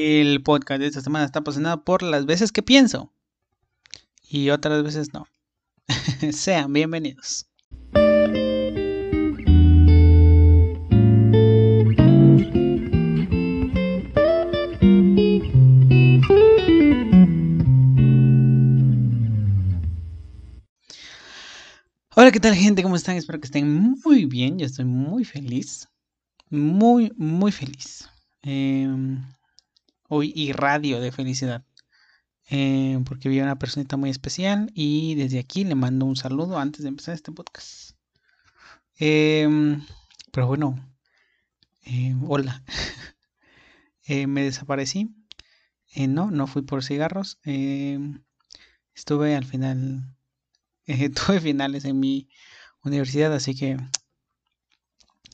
El podcast de esta semana está apasionado por las veces que pienso y otras veces no. Sean bienvenidos. Hola, ¿qué tal gente? ¿Cómo están? Espero que estén muy bien. Yo estoy muy feliz. Muy, muy feliz. Em, hoy irradio de felicidad. Em, porque vi a una personita muy especial y desde aquí le mando un saludo antes de empezar este podcast. Em, pero bueno, hola. Eh, me desaparecí. Eh, no, no fui por cigarros. estuve al final eh, tuve finales en mi universidad, así que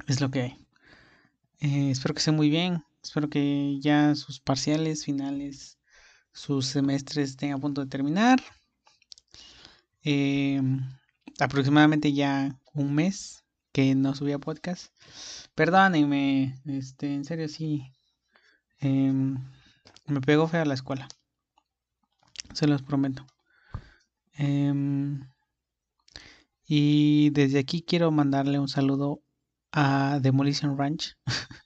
es lo que hay. Eh, espero que esté muy bien. Espero que ya sus parciales, finales, sus semestres estén a punto de terminar. Eh, aproximadamente ya un mes que no subía podcast. Perdónenme, este, en serio sí. Em, me pegó fea la escuela. Se los prometo. Em, y desde aquí quiero mandarle un saludo a Demolition Ranch.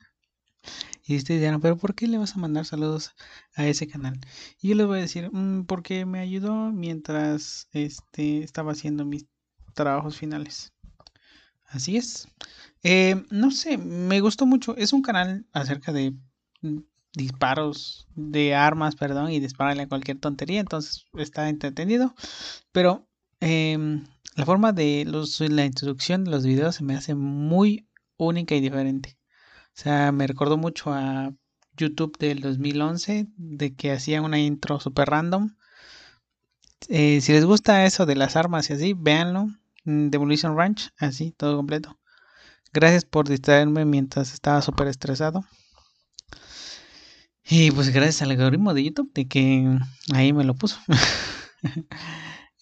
y ustedes dirán, pero ¿por qué le vas a mandar saludos a ese canal? Y yo les voy a decir, mm, porque me ayudó mientras este, estaba haciendo mis trabajos finales. Así es. Eh, no sé, me gustó mucho. Es un canal acerca de mm, disparos de armas, perdón, y dispararle a cualquier tontería. Entonces está entretenido. Pero eh, la forma de los, la introducción de los videos se me hace muy única y diferente. O sea, me recordó mucho a YouTube del 2011, de que hacían una intro super random. Eh, si les gusta eso de las armas y así, véanlo. Mm, Demolition Ranch, así, todo completo. Gracias por distraerme mientras estaba súper estresado. Y pues gracias al algoritmo de YouTube de que ahí me lo puso.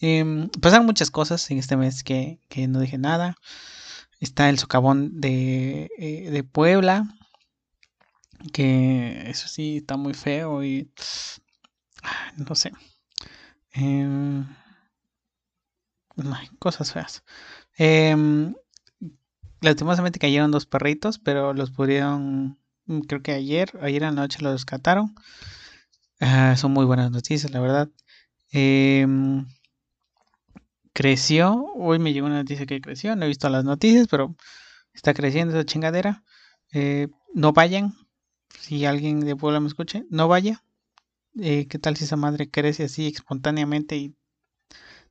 Eh, pasaron muchas cosas en este mes que, no dije nada. Está el socavón de, eh, de Puebla, que eso sí está muy feo y no sé. Eh, cosas feas. Eh, lastimosamente cayeron dos perritos, pero los pudieron, mm, creo que ayer, ayer en la los rescataron. Ah, son muy buenas noticias, la verdad. Creció. Hoy me llegó una noticia que creció. No he visto las noticias, pero está creciendo esa chingadera. Eh, no vayan. Si alguien de Puebla me escuche, no vaya. Eh, ¿Qué tal si esa madre crece así espontáneamente y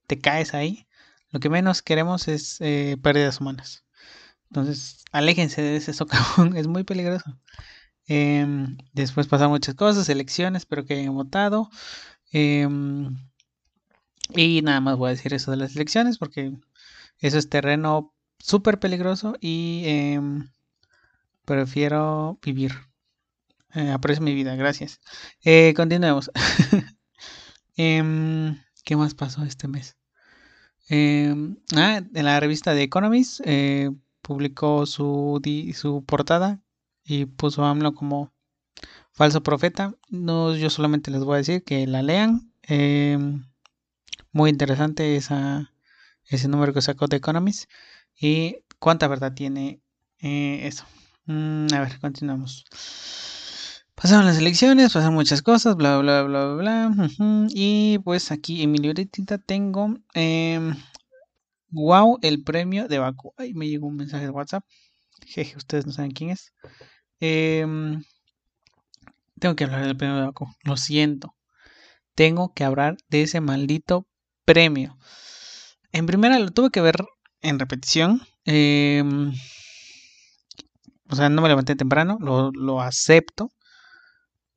te caes ahí? Lo que menos queremos es eh, pérdidas humanas. Entonces, aléjense de ese socavón, es muy peligroso. Em, después pasan muchas cosas, elecciones, espero que hayan votado. Em, y nada más voy a decir eso de las elecciones porque eso es terreno súper peligroso y em, prefiero vivir. Eh, aprecio mi vida, gracias. Eh, continuemos. Em, ¿Qué más pasó este mes? Em, ah, en la revista de Economist eh, publicó su, su portada y puso a AMLO como falso profeta. No, yo solamente les voy a decir que la lean. Muy interesante esa, ese número que sacó de Economist. Y cuánta verdad tiene eh, eso. Mm, a ver, continuamos. Pasaron las elecciones, pasaron muchas cosas, bla, bla, bla, bla, bla. Y pues aquí en mi libretita tengo. wow, el premio de Baku. Ay, me llegó un mensaje de WhatsApp. Jeje, ustedes no saben quién es. Em, tengo que hablar del premio de Baku. Lo siento. Tengo que hablar de ese maldito premio. En primera lo tuve que ver en repetición. Em, o sea, no me levanté temprano, lo, acepto.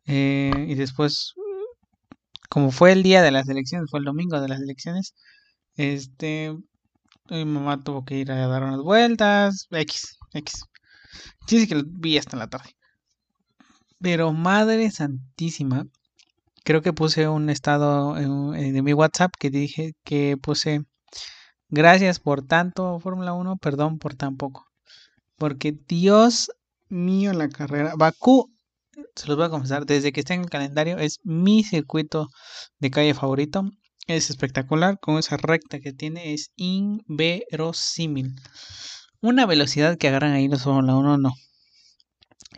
Eh, y después, como fue el día de las elecciones, fue el domingo de las elecciones, este, mi mamá tuvo que ir a dar unas vueltas, X, X. Sí, que lo vi hasta la tarde. Pero Madre Santísima, creo que puse un estado de mi WhatsApp que dije que puse gracias por tanto Fórmula 1, perdón por tan poco. Porque Dios mío la carrera. Bakú se los voy a confesar, desde que está en el calendario es mi circuito de calle favorito. Es espectacular, con esa recta que tiene es inverosímil. Una velocidad que agarran ahí los Fórmula 1 no.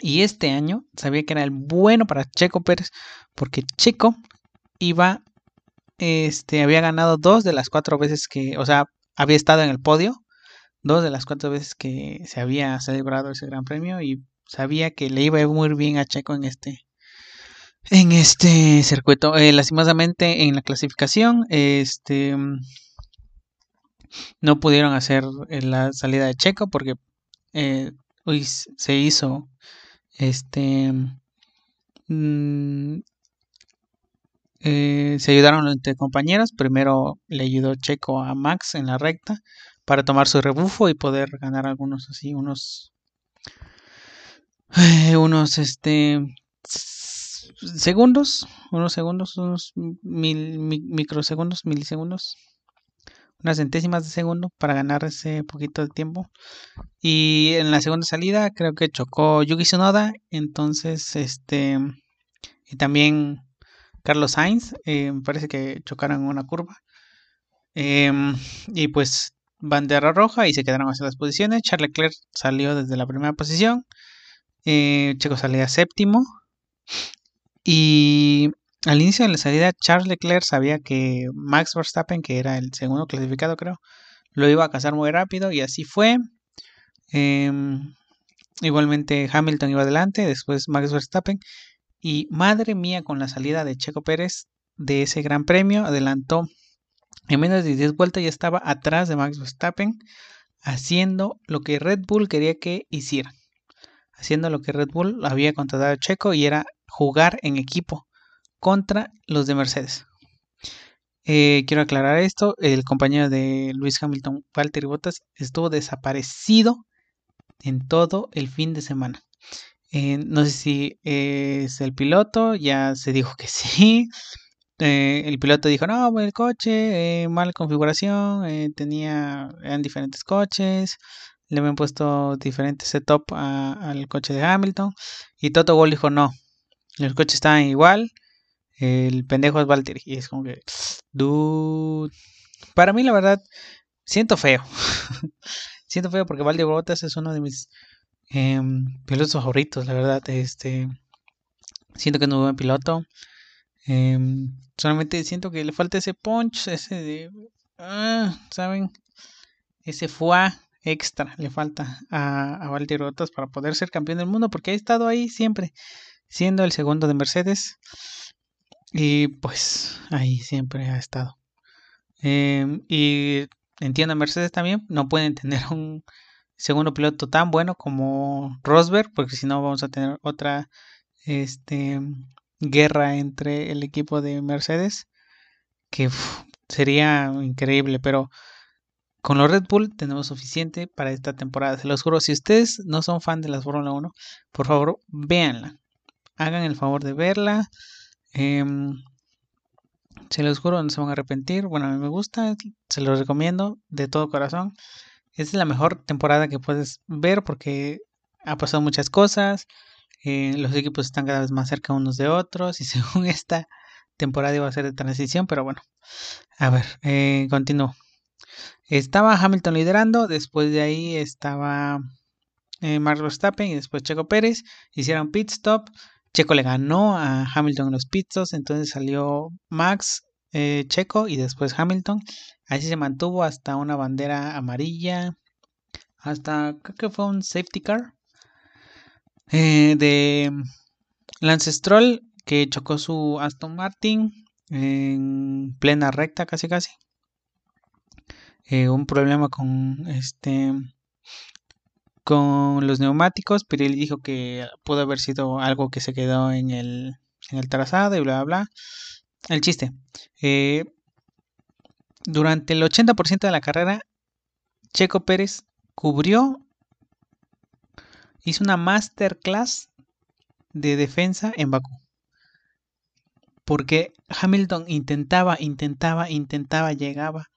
Y este año sabía que era el bueno para Checo Pérez, porque Checo iba, este, había ganado dos de las cuatro veces que, o sea, había estado en el podio, dos de las cuatro veces que se había celebrado ese gran premio y sabía que le iba muy bien a Checo en este, en este circuito. Eh, lastimosamente en la clasificación, este no pudieron hacer eh, la salida de Checo porque eh, se hizo este mm, se ayudaron entre compañeros. Primero le ayudó Checo a Max en la recta para tomar su rebufo y poder ganar algunos así, unos unos este segundos, unos segundos, unos mil, microsegundos, milisegundos, unas centésimas de segundo para ganar ese poquito de tiempo. Y en la segunda salida creo que chocó Yuki Tsunoda, entonces este y también Carlos Sainz, eh, me parece que chocaron en una curva. Em, y pues bandera roja y se quedaron hacia las posiciones. Charles Leclerc salió desde la primera posición. Eh, Checo salía séptimo. Y al inicio de la salida, Charles Leclerc sabía que Max Verstappen, que era el segundo clasificado, creo, lo iba a cazar muy rápido y así fue. Em, igualmente Hamilton iba adelante, después Max Verstappen. Y madre mía, con la salida de Checo Pérez de ese gran premio, adelantó en menos de 10 vueltas, ya estaba atrás de Max Verstappen, haciendo lo que Red Bull quería que hiciera haciendo lo que Red Bull había contratado a Checo y era jugar en equipo contra los de Mercedes. Eh, quiero aclarar esto, el compañero de Luis Hamilton, Valtteri Bottas, estuvo desaparecido en todo el fin de semana. Eh, no sé si es el piloto, ya se dijo que sí. Eh, el piloto dijo, no, el coche, mala configuración, tenía, eran diferentes coches, le habían puesto diferentes setup al coche de Hamilton. Y Toto Wolff dijo, no, el coche está igual, el pendejo es Valtteri. Y es como que, dude. Para mí, la verdad, siento feo. siento feo porque Valtteri Bottas es uno de mis em, pilotos favoritos, la verdad. Este, siento que no es un buen piloto. Em, solamente siento que le falta ese punch, ese de, ah, ¿saben? Ese foie extra le falta a, a Valtteri Bottas para poder ser campeón del mundo, porque ha estado ahí siempre, siendo el segundo de Mercedes. Y pues ahí siempre ha estado. Em, y entiendo Mercedes también, no pueden tener un segundo piloto tan bueno como Rosberg, porque si no vamos a tener otra este, guerra entre el equipo de Mercedes, que sería increíble, pero con los Red Bull tenemos suficiente para esta temporada. Se los juro, si ustedes no son fan de la Fórmula 1, por favor, véanla. Hagan el favor de verla. Em, se los juro, no se van a arrepentir. Bueno, me gusta, se los recomiendo de todo corazón. Es la mejor temporada que puedes ver porque ha pasado muchas cosas. Eh, los equipos están cada vez más cerca unos de otros y según esta temporada iba a ser de transición, pero bueno, a ver, eh, continúo. Estaba Hamilton liderando, después de ahí estaba eh, Max Verstappen y después Checo Pérez. Hicieron pit stop. Checo le ganó a Hamilton en los pit stops, entonces salió Max, eh, Checo y después Hamilton. Así se mantuvo hasta una bandera amarilla, hasta creo que fue un safety car eh, de Lance Stroll que chocó su Aston Martin en plena recta casi casi. Eh, un problema con este con los neumáticos. Pirelli dijo que pudo haber sido algo que se quedó en el, en el trazado y bla bla bla. El chiste. Eh, durante el 80% de la carrera, Checo Pérez cubrió, hizo una masterclass de defensa en Bakú. Porque Hamilton intentaba, intentaba, intentaba, llegaba,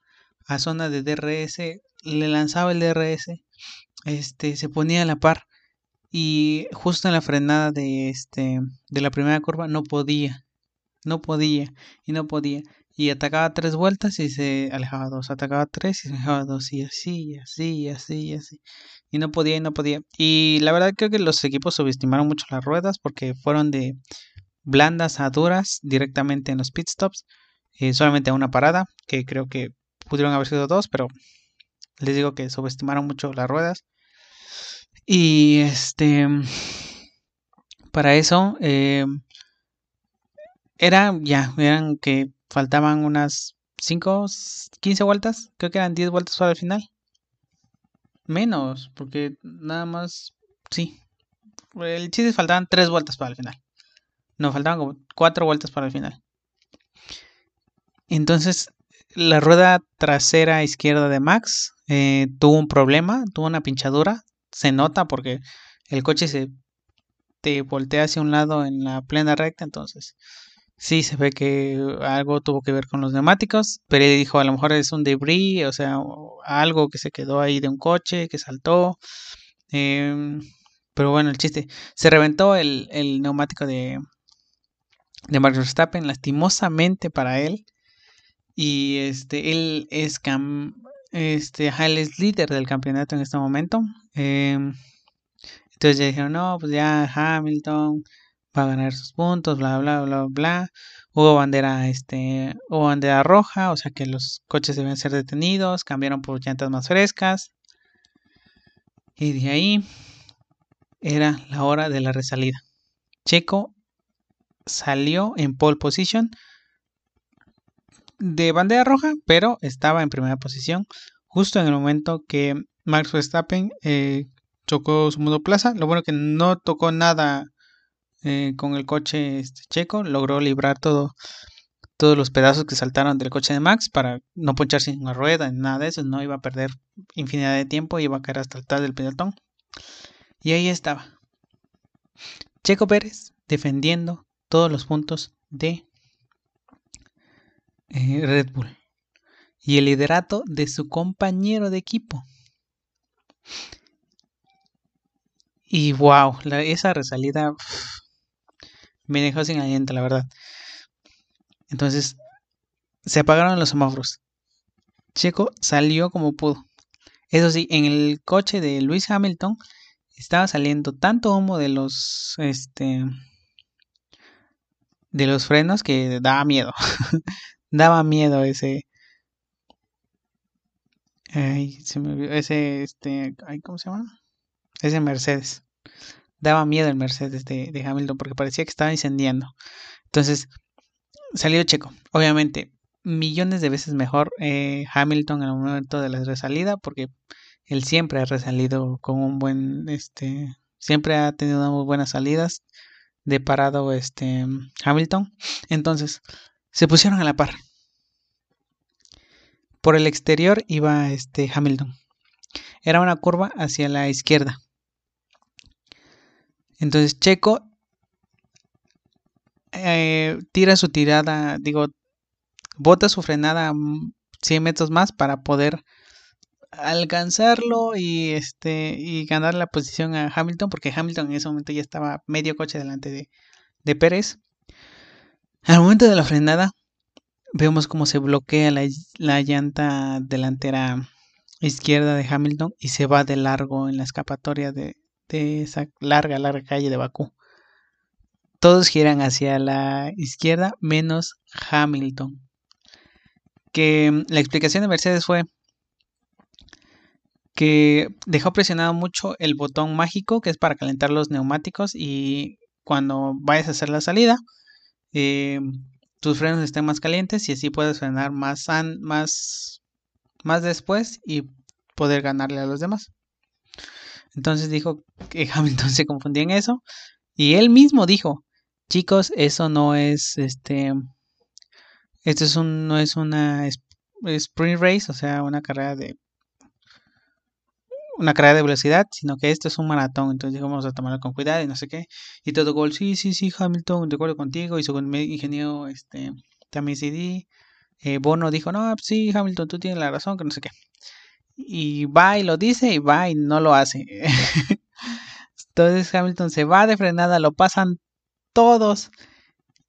a zona de DRS, le lanzaba el DRS, este, se ponía a la par y justo en la frenada de este de la primera curva no podía, no podía y no podía y atacaba tres vueltas y se alejaba dos, atacaba tres y se alejaba dos y así, y así, y así, y así. Y no podía y no podía. Y la verdad creo que los equipos subestimaron mucho las ruedas porque fueron de blandas a duras directamente en los pit stops. Eh, solamente a una parada, que creo que pudieron haber sido dos, pero les digo que subestimaron mucho las ruedas. Y este, para eso, eh, era ya, eran que faltaban unas 5, 15 vueltas, creo que eran 10 vueltas para el final. Menos, porque nada más, sí. El chiste faltaban 3 vueltas para el final. No, faltaban como 4 vueltas para el final. Entonces, la rueda trasera izquierda de Max eh, tuvo un problema, tuvo una pinchadura. Se nota porque el coche se te voltea hacia un lado en la plena recta, entonces sí se ve que algo tuvo que ver con los neumáticos, pero él dijo a lo mejor es un debris, o sea, algo que se quedó ahí de un coche, que saltó. Em, pero bueno, el chiste, se reventó el, el neumático de, de Max Verstappen, lastimosamente para él. Y este, él es, cam, este, él es líder del campeonato en este momento. Em, entonces ya dijeron, no, pues ya Hamilton va a ganar sus puntos, bla, bla, bla, bla. Hubo bandera, este, hubo bandera roja, o sea que los coches deben ser detenidos, cambiaron por llantas más frescas. Y de ahí era la hora de la resalida. Checo salió en pole position de bandera roja, pero estaba en primera posición justo en el momento que Max Verstappen eh, chocó su monoplaza. Lo bueno que no tocó nada eh, con el coche este, checo, logró librar todo, todos los pedazos que saltaron del coche de Max para no poncharse en una rueda, ni nada de eso, no iba a perder infinidad de tiempo, iba a caer hasta el tal del pelotón. Y ahí estaba. Checo Pérez defendiendo todos los puntos de eh, Red Bull y el liderato de su compañero de equipo. Y wow, esa resalida me dejó sin aliento, la verdad. Entonces, se apagaron los semáforos. Checo salió como pudo. Eso sí, en el coche de Luis Hamilton estaba saliendo tanto humo de los este de los frenos que daba miedo. daba miedo ese ay, se me ese este ay, ¿cómo se llama? Ese Mercedes daba miedo el Mercedes de, Hamilton porque parecía que estaba incendiando. Entonces, salió Checo. Obviamente, millones de veces mejor eh, Hamilton en el momento de la resalida porque él siempre ha resalido con un buen, este, siempre ha tenido muy buenas salidas de parado este Hamilton. Entonces, se pusieron a la par. Por el exterior iba este Hamilton. Era una curva hacia la izquierda. Entonces Checo eh, tira su tirada, digo, bota su frenada 100 metros más para poder alcanzarlo y este y ganar la posición a Hamilton porque Hamilton en ese momento ya estaba medio coche delante de, de Pérez al momento de la frenada vemos cómo se bloquea la, la, llanta delantera izquierda de Hamilton y se va de largo en la escapatoria de, de esa larga, larga calle de Bakú. Todos giran hacia la izquierda menos Hamilton. Que mm, la explicación de Mercedes fue que dejó presionado mucho el botón mágico que es para calentar los neumáticos y cuando vayas a hacer la salida eh, tus frenos estén más calientes y así puedes frenar más, más, más después y poder ganarle a los demás. Entonces dijo que Hamilton se confundía en eso. Y él mismo dijo, chicos, eso no es este. Esto es un, no es una sprint race, o sea, una carrera de. Una carrera de velocidad, sino que esto es un maratón. Entonces dijo, vamos a tomarlo con cuidado y no sé qué. Y todo gol, sí, sí, sí, Hamilton, de acuerdo contigo. Y su ingeniero, este, también CD. Eh, Bono dijo, no, sí, Hamilton, tú tienes la razón, que no sé qué y va y lo dice y va y no lo hace. Entonces Hamilton se va de frenada, lo pasan todos.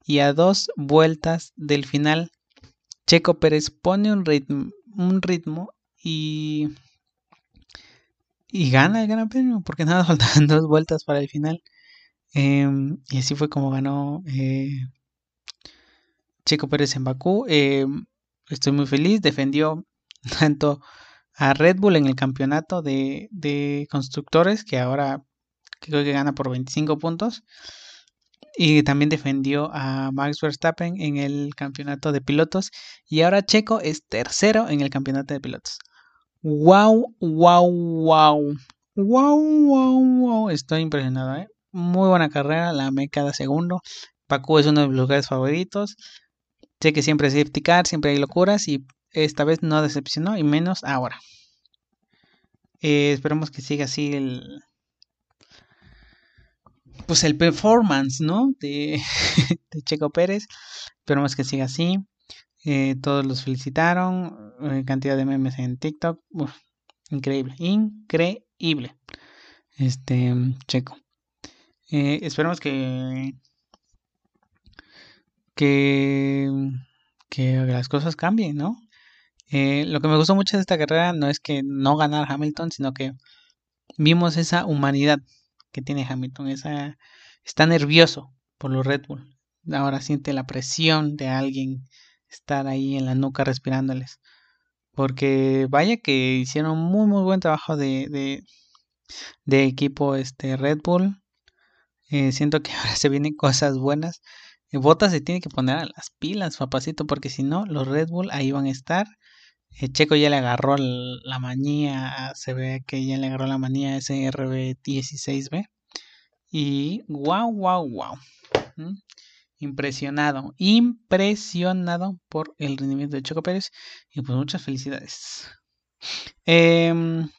Y a dos vueltas del final, Checo Pérez pone un ritmo, un ritmo y, y gana el Gran Premio, porque nada, faltaban dos vueltas para el final. Em, y así fue como ganó eh, Checo Pérez en Bakú. Em, estoy muy feliz, defendió tanto a Red Bull en el campeonato de, de constructores, que ahora creo que gana por 25 puntos. Y también defendió a Max Verstappen en el campeonato de pilotos. Y ahora Checo es tercero en el campeonato de pilotos. ¡Wow! ¡Wow! ¡Wow! ¡Wow! ¡Wow! ¡Wow! Estoy impresionado, ¿eh? Muy buena carrera, la amé cada segundo. Pacu es uno de mis lugares favoritos. Sé que siempre es safety siempre hay locuras y esta vez no decepcionó y menos ahora. Eh, esperemos que siga así el, pues el performance, ¿no? De, Checo Pérez. Esperemos que siga así. Eh, todos los felicitaron. Eh, cantidad de memes en TikTok. increíble, increíble. Este, Checo. Eh, esperemos que, que, que las cosas cambien, ¿no? lo que me gustó mucho de esta carrera no es que no ganar Hamilton, sino que vimos esa humanidad que tiene Hamilton. Esa, está nervioso por los Red Bull. Ahora siente la presión de alguien estar ahí en la nuca respirándoles. Porque vaya que hicieron muy muy buen trabajo de, de, equipo este Red Bull. Eh, siento que ahora se vienen cosas buenas. Eh, Botas se tiene que poner a las pilas, papacito, porque si no, los Red Bull ahí van a estar. Eh, Checo ya le agarró la manía, se ve que ya le agarró la manía a ese RB16B. Y wow, wow, wow. Impresionado, impresionado por el rendimiento de Checo Pérez. Y pues muchas felicidades. Em,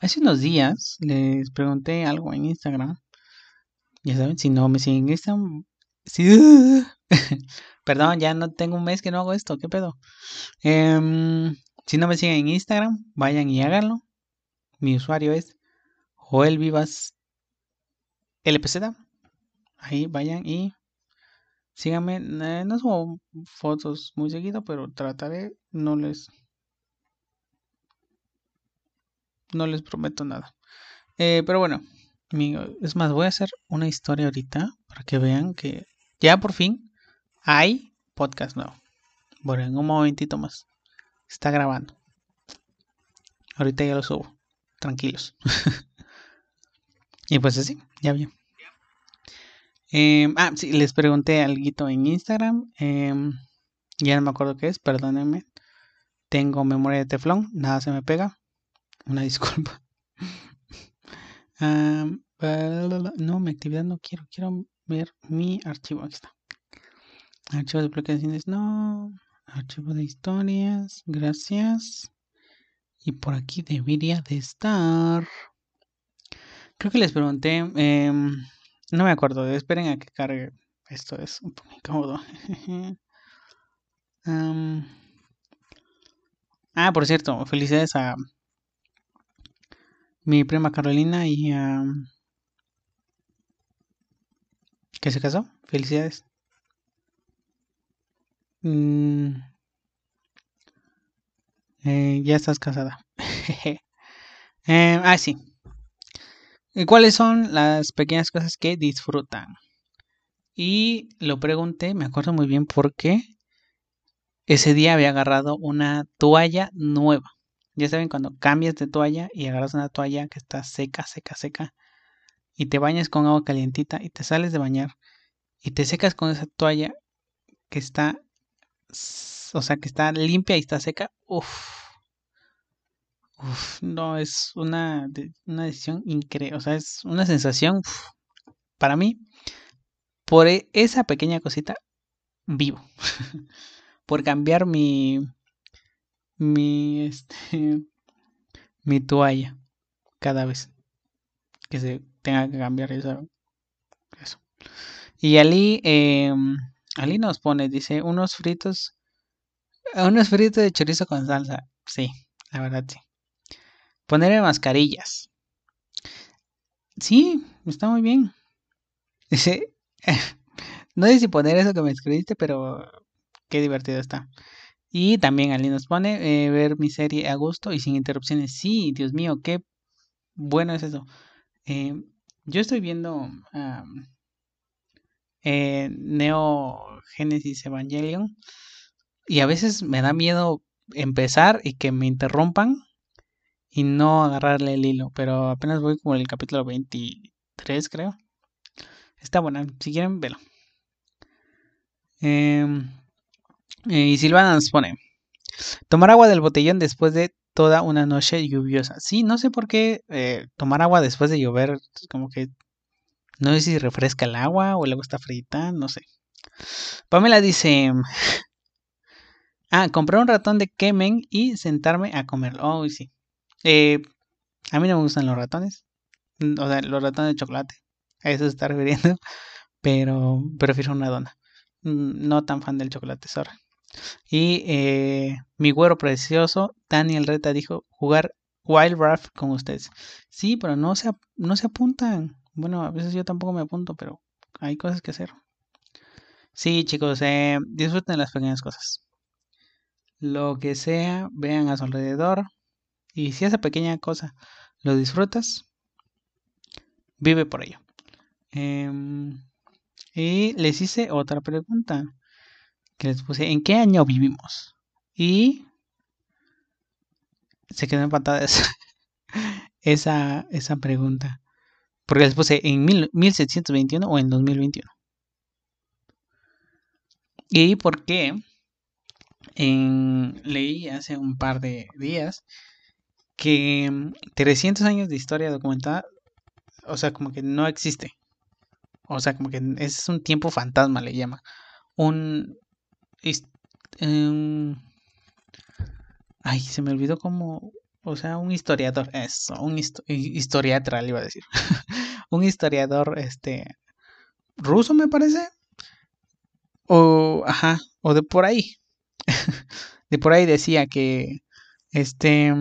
hace unos días les pregunté algo en Instagram. Ya saben, si no me siguen en Instagram. Perdón, ya no tengo un mes que no hago esto. ¿Qué pedo? Em, si no me siguen en Instagram, vayan y háganlo. Mi usuario es Joel Vivas LPZ. Ahí vayan y síganme. Eh, no subo fotos muy seguido, pero trataré. No les. No les prometo nada. Eh, pero bueno, es más, voy a hacer una historia ahorita para que vean que ya por fin hay podcast nuevo. Bueno, en un momentito más. Está grabando. Ahorita ya lo subo. Tranquilos. y pues así, ya bien. Em, ah, sí, les pregunté algo en Instagram. Em, ya no me acuerdo qué es, perdónenme. Tengo memoria de teflón, nada se me pega. Una disculpa. no, mi actividad no quiero. Quiero ver mi archivo. Aquí está. Archivo de publicaciones, no. Archivo de historias, gracias. Y por aquí debería de estar. Creo que les pregunté. Em, no me acuerdo. Esperen a que cargue. Esto es un poco incómodo. ah, por cierto, felicidades a mi prima Carolina y a. ¿Qué se casó? Felicidades. Mm. Eh, ya estás casada. eh, ah, sí. ¿Cuáles son las pequeñas cosas que disfrutan? Y lo pregunté, me acuerdo muy bien porque ese día había agarrado una toalla nueva. Ya saben, cuando cambias de toalla y agarras una toalla que está seca, seca, seca, y te bañas con agua calientita y te sales de bañar y te secas con esa toalla que está o sea, que está limpia y está seca, uff. No, es una, una decisión increíble, o sea, es una sensación para mí, por e, esa pequeña cosita, vivo. por cambiar mi, mi, este, mi toalla cada vez que se tenga que cambiar eso. eso. Y Ali, eh, Ali nos pone, dice, unos fritos, unos fritos de chorizo con salsa. Sí, la verdad sí. Ponerme mascarillas. Sí, está muy bien. No sé si poner eso que me escribiste, pero qué divertido está. Y también Ali nos pone eh, ver mi serie a gusto y sin interrupciones. Sí, Dios mío, qué bueno es eso. Eh, yo estoy viendo eh, Neo Genesis Evangelion y a veces me da miedo empezar y que me interrumpan y no agarrarle el hilo, pero apenas voy como el capítulo 23 creo. Está buena, si quieren, velo. Em, y Silvana nos pone, tomar agua del botellón después de toda una noche lluviosa. Sí, no sé por qué eh, tomar agua después de llover, como que no sé si refresca el agua o el agua está frita, no sé. Pamela dice, ah, comprar un ratón de Kemen y sentarme a comerlo. Oh, sí. Eh, a mí no me gustan los ratones, o sea, los ratones de chocolate. A eso se está refiriendo, pero prefiero una dona. Mm, no tan fan del chocolate, sorry. Y eh, mi güero precioso, Daniel Reta, dijo jugar Wild Raft con ustedes. Sí, pero no se, no se apuntan. Bueno, a veces yo tampoco me apunto, pero hay cosas que hacer. Sí, chicos, eh, disfruten las pequeñas cosas. Lo que sea, vean a su alrededor. Y si esa pequeña cosa lo disfrutas, vive por ello. Em, y les hice otra pregunta que les puse, ¿en qué año vivimos? Y se quedó empatada esa, esa, esa pregunta. Porque les puse en 1721 o en 2021. ¿Y por qué? En, leí hace un par de días que 300 años de historia documentada, o sea, como que no existe. O sea, como que es un tiempo fantasma, le llama. Un, Em, ay, se me olvidó como, o sea, un historiador, eso, un historiador, iba a decir, un historiador, este, ruso me parece, o, ajá, o de por ahí, de por ahí decía que, este,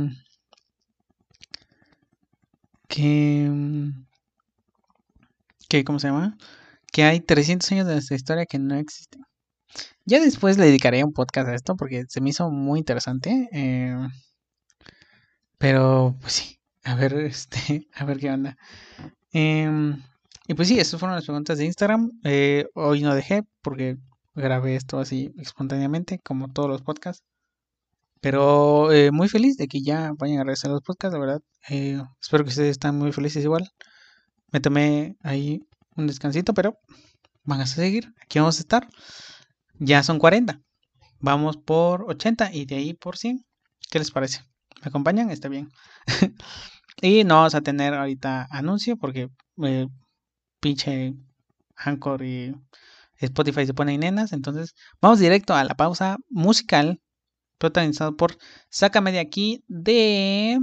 que, que, ¿cómo se llama? Que hay 300 años de nuestra historia que no existen. Ya después le dedicaré un podcast a esto porque se me hizo muy interesante. Eh, pero, pues sí, a ver, este, a ver qué onda. Em, y pues sí, esas fueron las preguntas de Instagram. Eh, hoy no dejé porque grabé esto así espontáneamente, como todos los podcasts. Pero eh, muy feliz de que ya vayan a regresar los podcasts, la verdad. espero que ustedes estén muy felices igual. Me tomé ahí un descansito, pero van a seguir. Aquí vamos a estar ya son 40. Vamos por 80 y de ahí por 100. ¿Qué les parece? ¿Me acompañan? Está bien. y no vamos a tener ahorita anuncio porque eh, pinche Anchor y Spotify se ponen nenas. Entonces vamos directo a la pausa musical protagonizado por Sácame de aquí de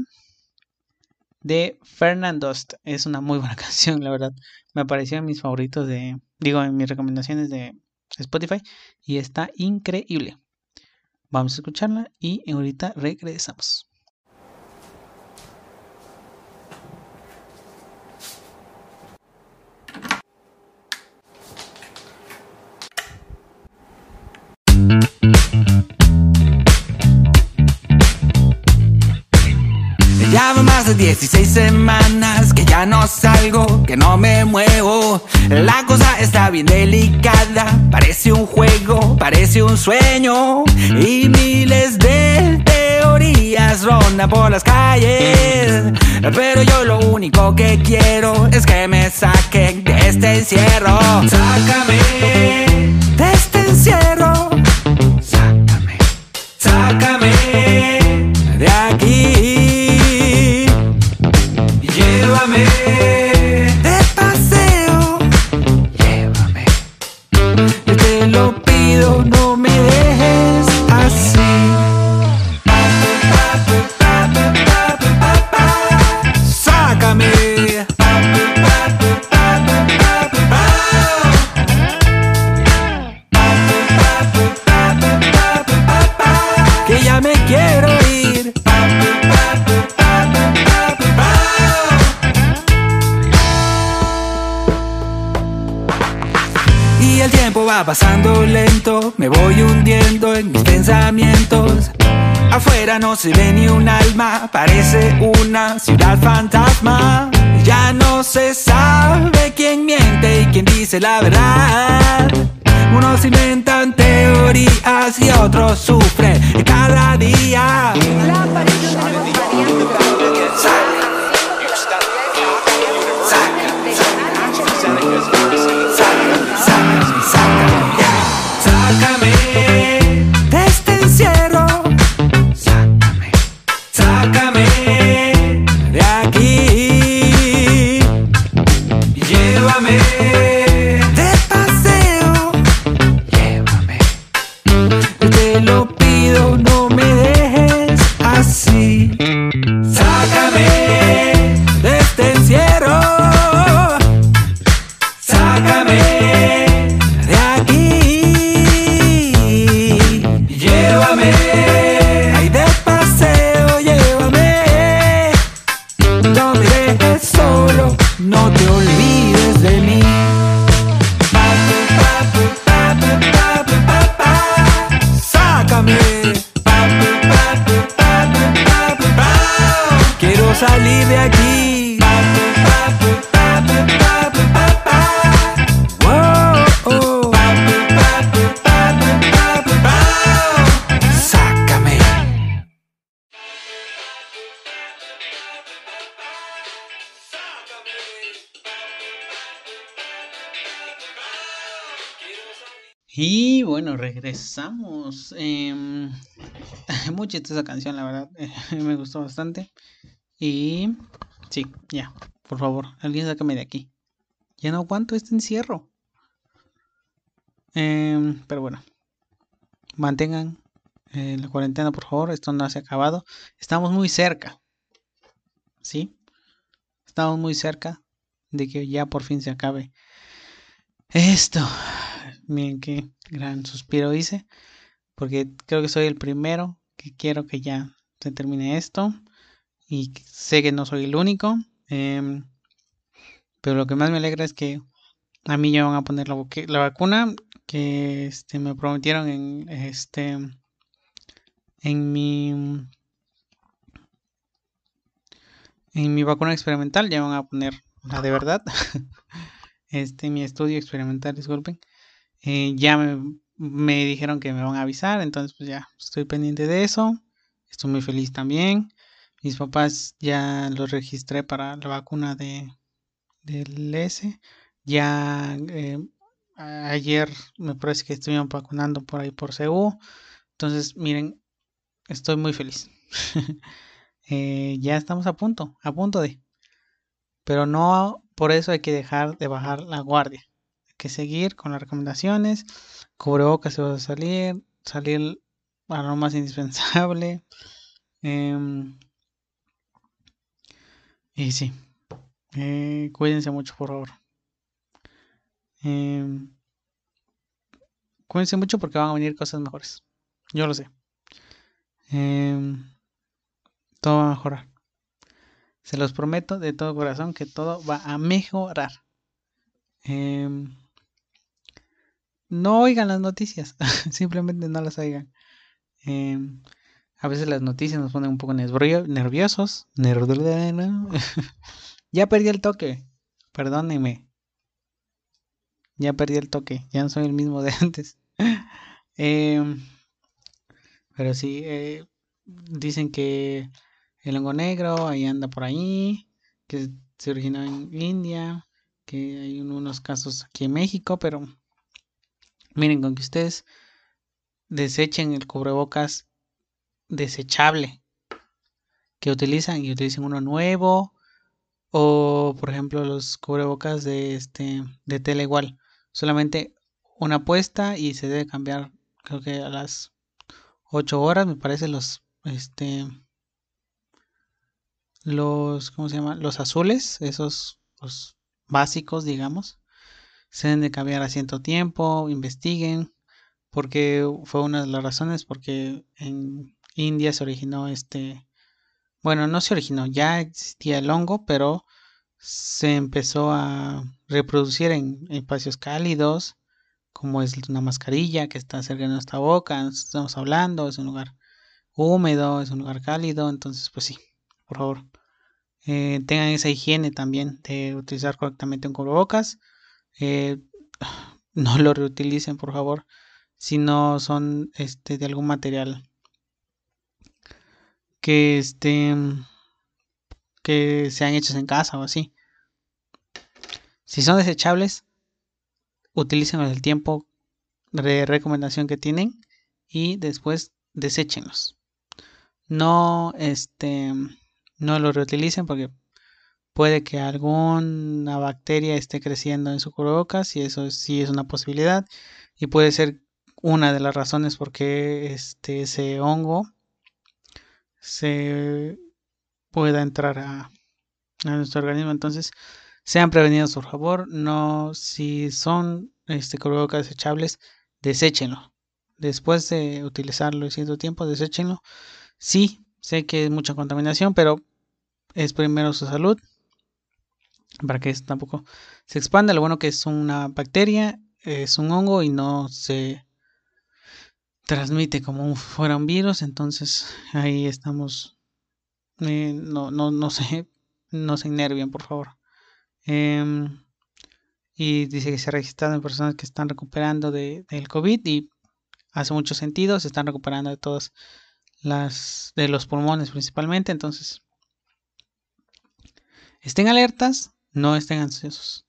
de Fernandost. Es una muy buena canción, la verdad. Me apareció en mis favoritos de, digo, en mis recomendaciones de Spotify y está increíble. Vamos a escucharla y ahorita regresamos. Llevo más de 16 semanas que ya no salgo, que no me muevo. La cosa está bien delicada, parece un juego, parece un sueño. Y miles de teorías rondan por las calles. Pero yo lo único que quiero es que me saquen de este encierro. Sácame de este encierro. Va pasando lento, me voy hundiendo en mis pensamientos. Afuera no se ve ni un alma, parece una ciudad fantasma. Ya no se sabe quién miente y quién dice la verdad. Unos inventan teorías y otros sufren cada día. La Sácame Llévame. Regresamos. Em, muy esa canción, la verdad. me gustó bastante. Y sí, ya, por favor, alguien sácame de aquí. Ya no aguanto este encierro. Em, pero bueno, mantengan eh, la cuarentena, por favor. Esto no se ha acabado. Estamos muy cerca. ¿Sí? Estamos muy cerca de que ya por fin se acabe esto. Miren qué gran suspiro hice. Porque creo que soy el primero que quiero que ya se termine esto. Y sé que no soy el único. em, pero lo que más me alegra es que a mí ya van a poner la, la vacuna que este, me prometieron en este en mi en mi vacuna experimental ya van a poner la de verdad este mi estudio experimental disculpen eh, ya me, me dijeron que me van a avisar entonces pues ya estoy pendiente de eso estoy muy feliz también mis papás ya los registré para la vacuna de del S ya eh, ayer me parece que estuvieron vacunando por ahí por CU. Entonces, miren, estoy muy feliz. Eh, ya estamos a punto, a punto de. Pero no por eso hay que dejar de bajar la guardia. Que seguir con las recomendaciones. Cubrebocas si vas a salir, salir a lo más indispensable. Em, y sí, eh, cuídense mucho, por favor. Em, cuídense mucho porque van a venir cosas mejores. Yo lo sé. Em, todo va a mejorar. Se los prometo de todo corazón que todo va a mejorar. No oigan las noticias. Simplemente no las oigan. Em, a veces las noticias nos ponen un poco nervio- nerviosos. Ner- ya perdí el toque. Perdónenme. Ya perdí el toque. Ya no soy el mismo de antes. Em, pero sí, eh, dicen que el hongo negro ahí anda por ahí, que se originó en India, que hay un- unos casos aquí en México, pero miren, con que ustedes desechen el cubrebocas desechable que utilizan y utilicen uno nuevo o por ejemplo los cubrebocas de este de tela igual solamente una puesta y se debe cambiar creo que a las 8 horas me parece los este los cómo se llama los azules esos los básicos digamos se deben de cambiar a cierto tiempo investiguen porque fue una de las razones porque en India se originó este bueno no se originó ya existía el hongo pero se empezó a reproducir en espacios cálidos como es una mascarilla que está cerca de nuestra boca, estamos hablando, es un lugar húmedo, es un lugar cálido, entonces pues sí, por favor, eh, tengan esa higiene también de utilizar correctamente un cubrebocas, eh, no lo reutilicen por favor, si no son este de algún material que este que sean hechos en casa o así. Si son desechables, utilícenlos el tiempo de recomendación que tienen y después deséchenlos. No este no lo reutilicen porque puede que alguna bacteria esté creciendo en su cubrebocas y eso sí es una posibilidad y puede ser una de las razones por qué este ese hongo se pueda entrar a, nuestro organismo. Entonces sean prevenidos por favor no si son este cubrebocas desechables deséchenlo. Después de utilizarlo cierto tiempo deséchenlo. Sí sé que es mucha contaminación pero es primero su salud para que esto tampoco se expanda. Lo bueno que es una bacteria, es un hongo y no se transmite como fuera un virus, entonces ahí estamos. Eh, no, no, no se, no se innervien, por favor. Em, y dice que se ha registrado en personas que están recuperando de, del COVID y hace mucho sentido, se están recuperando de todas las de los pulmones principalmente, entonces estén alertas, no estén ansiosos.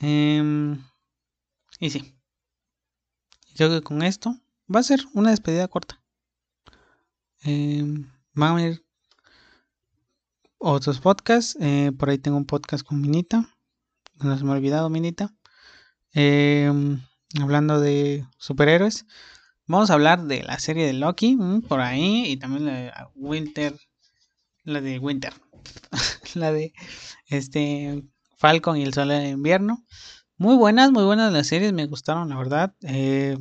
Em, y sí. Creo que con esto va a ser una despedida corta. Em, van a venir otros podcasts. Eh, por ahí tengo un podcast con Minita. No se me ha olvidado, Minita. Em, hablando de superhéroes. Vamos a hablar de la serie de Loki. Mm, por ahí. Y también la de Winter. La de Winter. la de este Falcon y el Sol de Invierno. Muy buenas, muy buenas las series, me gustaron, la verdad. Eh,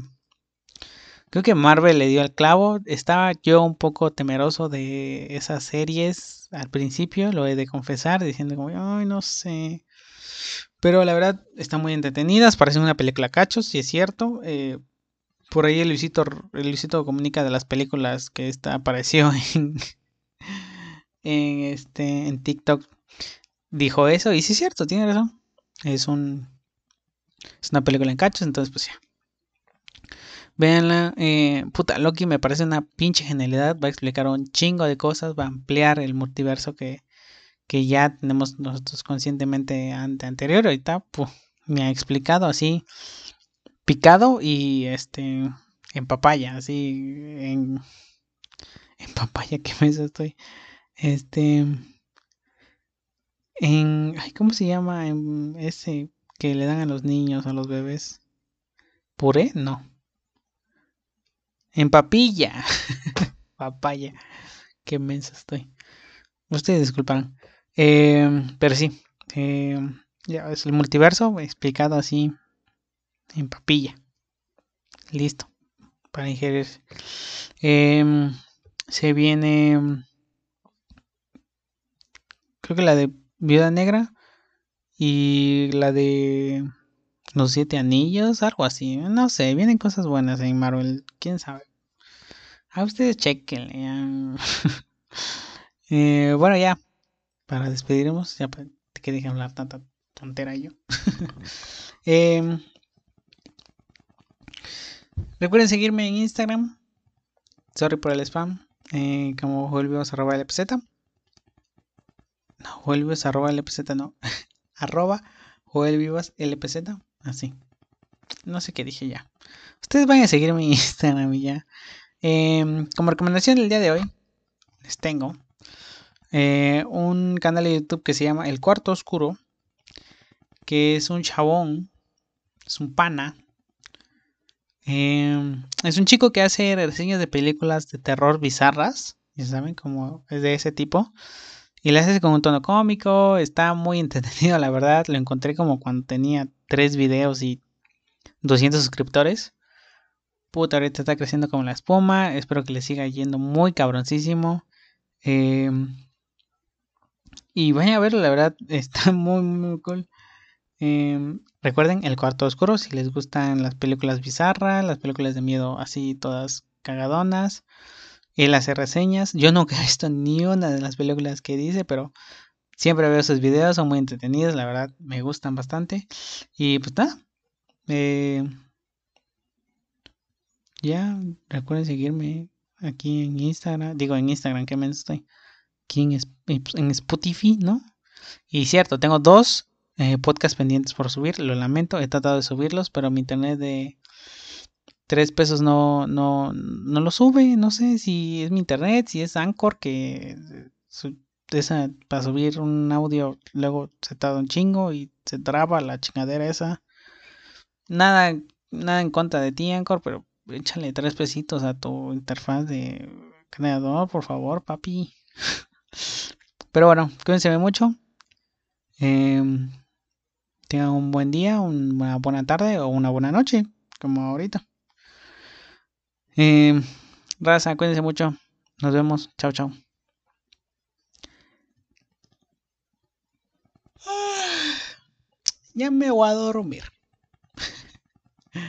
creo que Marvel le dio al clavo. Estaba yo un poco temeroso de esas series al principio, lo he de confesar, diciendo como, ay, no sé. Pero la verdad, están muy entretenidas, parecen una película cachos, si es cierto. Eh, por ahí el Luisito, el Luisito comunica de las películas que está, apareció en, en, este, en TikTok dijo eso y sí es cierto, tiene razón. Es un es una película en cachos, entonces pues ya. Véanla, eh, puta, Loki me parece una pinche genialidad, va a explicar un chingo de cosas, va a ampliar el multiverso que, que ya tenemos nosotros conscientemente ante anterior, ahorita me ha explicado así picado y este en papaya, así en en papaya que me estoy este en, ¿cómo se llama? En ese que le dan a los niños, a los bebés. ¿Puré? No. En papilla. Papaya. Qué mensa estoy. Ustedes disculparán. Em, pero sí. Em, ya es el multiverso explicado así. En papilla. Listo. Para ingerir. Em, se viene. Creo que la de Viuda Negra y la de Los Siete Anillos, algo así. No sé, vienen cosas buenas en Marvel, quién sabe. A ustedes chequenle. eh, bueno, ya, para despedirnos, ya que dije hablar tanta tontera yo. eh, recuerden seguirme en Instagram. Sorry por el spam. Eh, como volvemos a robar el PZ. No, Joel arroba LPZ, no. arroba Joel Vivas LPZ. Así. No sé qué dije ya. Ustedes van a seguir mi Instagram ya. Em, como recomendación del día de hoy, les tengo eh, un canal de YouTube que se llama El Cuarto Oscuro. Que es un chabón. Es un pana. Em, es un chico que hace reseñas de películas de terror bizarras. Ya saben, como es de ese tipo. Y lo hace con un tono cómico, está muy entretenido, la verdad. Lo encontré como cuando tenía tres videos y 200 suscriptores. Puta, ahorita está creciendo como la espuma. Espero que le siga yendo muy cabroncísimo. Em, y vayan a verlo, la verdad, está muy, muy cool. Em, recuerden el cuarto oscuro si les gustan las películas bizarras, las películas de miedo así todas cagadonas. Él hace reseñas. Yo nunca he visto ni una de las películas que dice, pero siempre veo sus videos, son muy entretenidos, la verdad, me gustan bastante. Y pues nada. Eh, ya, recuerden seguirme aquí en Instagram. Digo en Instagram, que me estoy. Aquí en, en Spotify, ¿no? Y cierto, tengo dos eh, podcasts pendientes por subir. Lo lamento, he tratado de subirlos, pero mi internet de 3 pesos no, no, no lo sube. No sé si es mi internet, si es Anchor, que esa, para subir un audio luego se tarda un chingo y se traba la chingadera esa. Nada, nada en contra de ti, Anchor, pero échale tres pesitos a tu interfaz de creador, por favor, papi. Pero bueno, cuídense mucho. Eh, tengan un buen día, una buena tarde o una buena noche, como ahorita. Eh, raza, cuídense mucho. Nos vemos. Chao, chao. Ya me voy a dormir.